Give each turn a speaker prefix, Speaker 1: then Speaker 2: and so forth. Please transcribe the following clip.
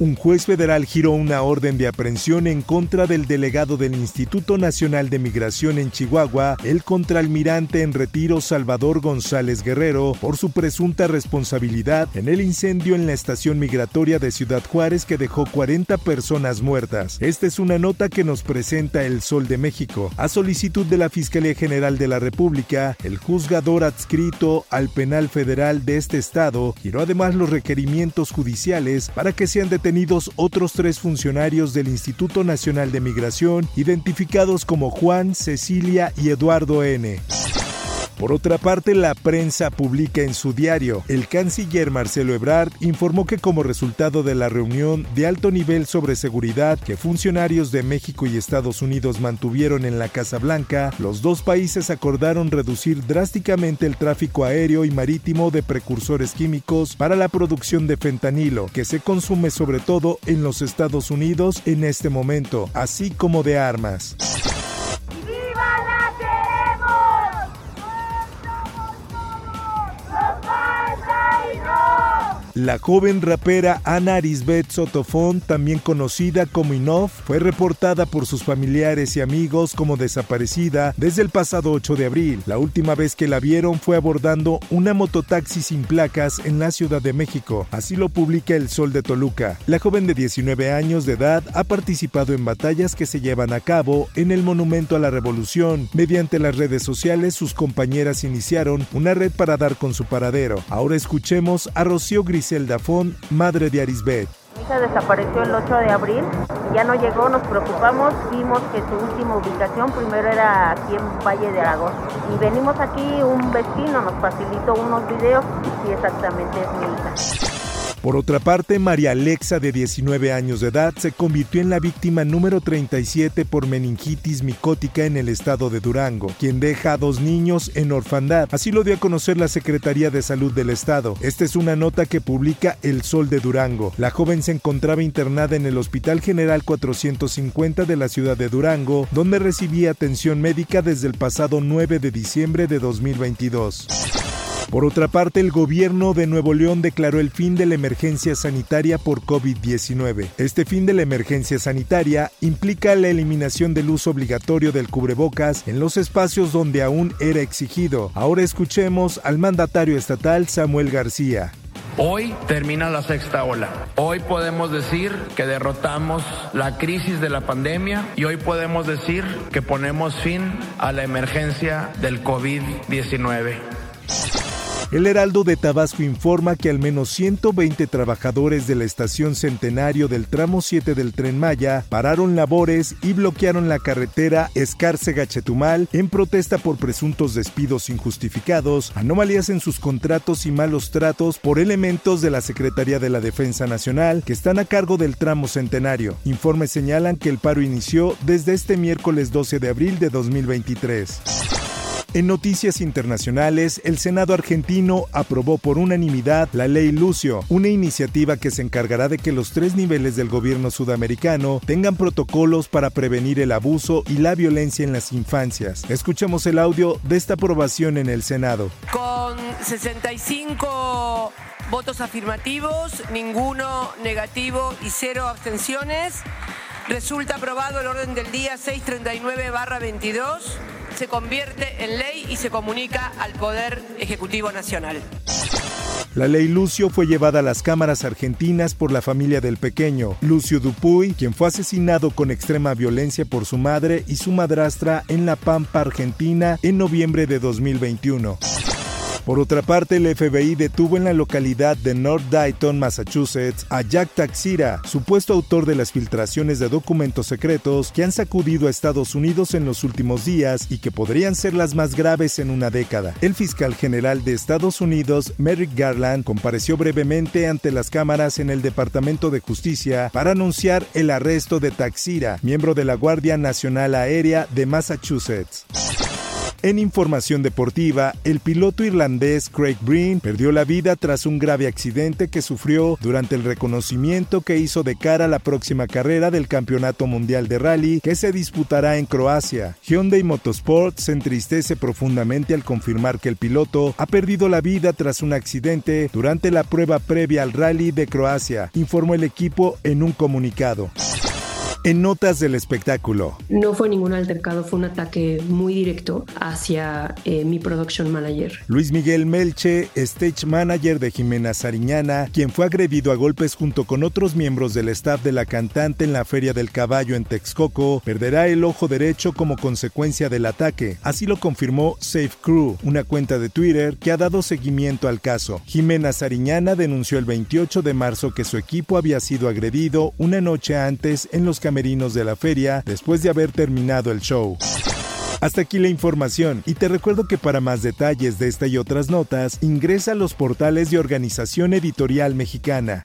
Speaker 1: Un juez federal giró una orden de aprehensión en contra del delegado del Instituto Nacional de Migración en Chihuahua, el contraalmirante en retiro Salvador González Guerrero, por su presunta responsabilidad en el incendio en la estación migratoria de Ciudad Juárez que dejó 40 personas muertas. Esta es una nota que nos presenta El Sol de México. A solicitud de la Fiscalía General de la República, el juzgador adscrito al penal federal de este estado giró además los requerimientos judiciales para que sean detenidos otros tres funcionarios del Instituto Nacional de Migración, identificados como Juan, Cecilia y Eduardo N. Por otra parte, la prensa publica en su diario, el canciller Marcelo Ebrard informó que como resultado de la reunión de alto nivel sobre seguridad que funcionarios de México y Estados Unidos mantuvieron en la Casa Blanca, los dos países acordaron reducir drásticamente el tráfico aéreo y marítimo de precursores químicos para la producción de fentanilo, que se consume sobre todo en los Estados Unidos en este momento, así como de armas.
Speaker 2: La
Speaker 1: joven rapera Ana Arisbet Sotofón, también conocida como Inoff, fue reportada por sus familiares y amigos como desaparecida desde el pasado 8 de abril. La última vez que la vieron fue abordando una mototaxi sin placas en la Ciudad de México. Así lo publica El Sol de Toluca. La joven de 19 años de edad ha participado en batallas que se llevan a cabo en el Monumento a la Revolución. Mediante las redes sociales, sus compañeras iniciaron una red para dar con su paradero. Ahora escuchemos a Rocío Griselda Fon, madre de Arisbet.
Speaker 3: Mi hija desapareció el 8 de abril, ya no llegó, nos preocupamos, vimos que su última ubicación primero era aquí en Valle de Aragón. Y venimos aquí, un vecino nos facilitó unos videos y exactamente es mi hija.
Speaker 1: Por otra parte, María Alexa, de 19 años de edad, se convirtió en la víctima número 37 por meningitis micótica en el estado de Durango, quien deja a dos niños en orfandad. Así lo dio a conocer la Secretaría de Salud del estado. Esta es una nota que publica El Sol de Durango. La joven se encontraba internada en el Hospital General 450 de la ciudad de Durango, donde recibía atención médica desde el pasado 9 de diciembre de 2022. Por otra parte, el gobierno de Nuevo León declaró el fin de la emergencia sanitaria por COVID-19. Este fin de la emergencia sanitaria implica la eliminación del uso obligatorio del cubrebocas en los espacios donde aún era exigido. Ahora escuchemos al mandatario estatal Samuel García.
Speaker 4: Hoy termina la sexta ola. Hoy podemos decir que derrotamos la crisis de la pandemia y hoy podemos decir que ponemos fin a la emergencia del COVID-19.
Speaker 1: El Heraldo de Tabasco informa que al menos 120 trabajadores de la estación Centenario del tramo 7 del tren Maya pararon labores y bloquearon la carretera Escarce-Gachetumal en protesta por presuntos despidos injustificados, anomalías en sus contratos y malos tratos por elementos de la Secretaría de la Defensa Nacional que están a cargo del tramo Centenario. Informes señalan que el paro inició desde este miércoles 12 de abril de 2023. En noticias internacionales, el Senado argentino aprobó por unanimidad la Ley Lucio, una iniciativa que se encargará de que los tres niveles del gobierno sudamericano tengan protocolos para prevenir el abuso y la violencia en las infancias. Escuchemos el audio de esta aprobación en el Senado.
Speaker 5: Con 65 votos afirmativos, ninguno negativo y cero abstenciones, resulta aprobado el orden del día 639-22 se convierte en ley y se comunica al Poder Ejecutivo Nacional.
Speaker 1: La ley Lucio fue llevada a las cámaras argentinas por la familia del pequeño, Lucio Dupuy, quien fue asesinado con extrema violencia por su madre y su madrastra en La Pampa, Argentina, en noviembre de 2021. Por otra parte, el FBI detuvo en la localidad de North Dayton, Massachusetts, a Jack Taxira, supuesto autor de las filtraciones de documentos secretos que han sacudido a Estados Unidos en los últimos días y que podrían ser las más graves en una década. El fiscal general de Estados Unidos, Merrick Garland, compareció brevemente ante las cámaras en el Departamento de Justicia para anunciar el arresto de Taxira, miembro de la Guardia Nacional Aérea de Massachusetts. En información deportiva, el piloto irlandés Craig Breen perdió la vida tras un grave accidente que sufrió durante el reconocimiento que hizo de cara a la próxima carrera del Campeonato Mundial de Rally que se disputará en Croacia. Hyundai Motorsport se entristece profundamente al confirmar que el piloto ha perdido la vida tras un accidente durante la prueba previa al Rally de Croacia, informó el equipo en un comunicado. En notas del espectáculo.
Speaker 6: No fue ningún altercado, fue un ataque muy directo hacia eh, mi production manager.
Speaker 1: Luis Miguel Melche, stage manager de Jimena Sariñana, quien fue agredido a golpes junto con otros miembros del staff de la cantante en la Feria del Caballo en Texcoco, perderá el ojo derecho como consecuencia del ataque. Así lo confirmó Safe Crew, una cuenta de Twitter que ha dado seguimiento al caso. Jimena Sariñana denunció el 28 de marzo que su equipo había sido agredido una noche antes en los de la feria después de haber terminado el show. Hasta aquí la información y te recuerdo que para más detalles de esta y otras notas ingresa a los portales de Organización Editorial Mexicana.